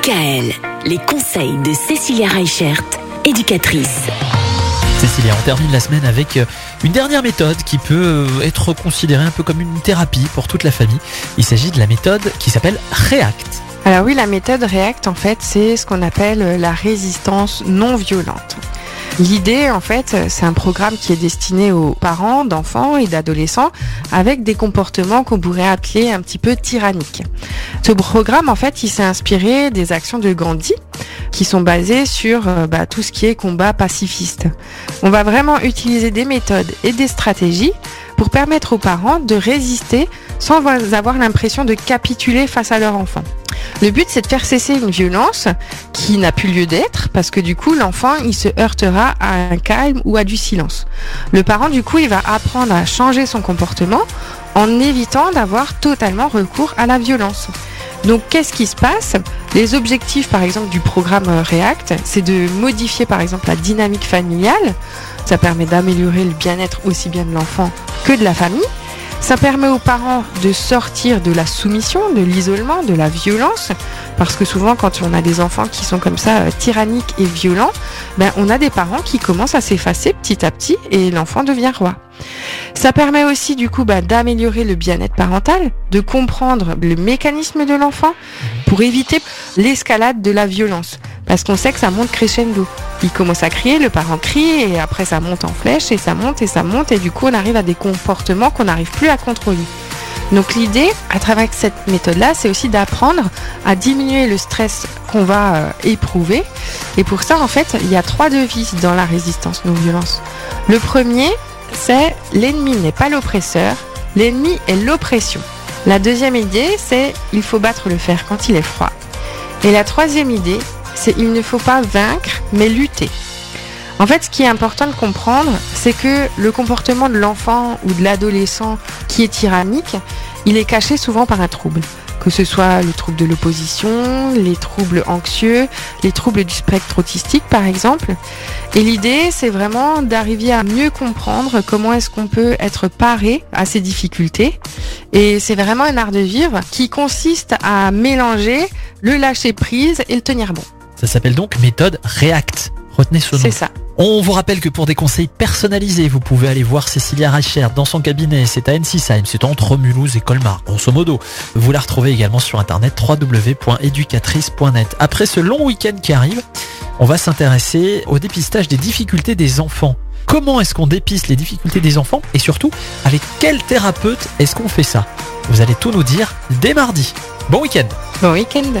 DKL, les conseils de Cécilia Reichert, éducatrice. Cécilia, on termine la semaine avec euh, une dernière méthode qui peut euh, être considérée un peu comme une thérapie pour toute la famille. Il s'agit de la méthode qui s'appelle REACT. Alors oui, la méthode REACT, en fait, c'est ce qu'on appelle la résistance non violente. L'idée, en fait, c'est un programme qui est destiné aux parents d'enfants et d'adolescents avec des comportements qu'on pourrait appeler un petit peu tyranniques. Ce programme, en fait, il s'est inspiré des actions de Gandhi qui sont basées sur euh, bah, tout ce qui est combat pacifiste. On va vraiment utiliser des méthodes et des stratégies pour permettre aux parents de résister sans avoir l'impression de capituler face à leur enfant. Le but, c'est de faire cesser une violence qui n'a plus lieu d'être parce que du coup, l'enfant, il se heurtera à un calme ou à du silence. Le parent, du coup, il va apprendre à changer son comportement en évitant d'avoir totalement recours à la violence. Donc, qu'est-ce qui se passe? Les objectifs, par exemple, du programme React, c'est de modifier, par exemple, la dynamique familiale. Ça permet d'améliorer le bien-être aussi bien de l'enfant que de la famille. Ça permet aux parents de sortir de la soumission, de l'isolement, de la violence, parce que souvent quand on a des enfants qui sont comme ça euh, tyranniques et violents, ben on a des parents qui commencent à s'effacer petit à petit et l'enfant devient roi. Ça permet aussi du coup ben, d'améliorer le bien-être parental, de comprendre le mécanisme de l'enfant pour éviter l'escalade de la violence, parce qu'on sait que ça monte crescendo il commence à crier, le parent crie et après ça monte en flèche et ça monte et ça monte et du coup on arrive à des comportements qu'on n'arrive plus à contrôler. Donc l'idée à travers cette méthode-là, c'est aussi d'apprendre à diminuer le stress qu'on va euh, éprouver. Et pour ça, en fait, il y a trois devises dans la résistance non-violence. Le premier, c'est l'ennemi n'est pas l'oppresseur, l'ennemi est l'oppression. La deuxième idée, c'est il faut battre le fer quand il est froid. Et la troisième idée, c'est il ne faut pas vaincre, mais lutter. En fait, ce qui est important de comprendre, c'est que le comportement de l'enfant ou de l'adolescent qui est tyrannique, il est caché souvent par un trouble. Que ce soit le trouble de l'opposition, les troubles anxieux, les troubles du spectre autistique par exemple. Et l'idée, c'est vraiment d'arriver à mieux comprendre comment est-ce qu'on peut être paré à ces difficultés. Et c'est vraiment un art de vivre qui consiste à mélanger le lâcher prise et le tenir bon. Ça s'appelle donc méthode React. Retenez ce nom. C'est ça. On vous rappelle que pour des conseils personnalisés, vous pouvez aller voir Cécilia Reichert dans son cabinet. C'est à Ensisheim, c'est entre Mulhouse et Colmar, grosso modo. Vous la retrouvez également sur internet www.educatrice.net. Après ce long week-end qui arrive, on va s'intéresser au dépistage des difficultés des enfants. Comment est-ce qu'on dépiste les difficultés des enfants et surtout avec quel thérapeute est-ce qu'on fait ça? Vous allez tout nous dire dès mardi. Bon week-end Bon week-end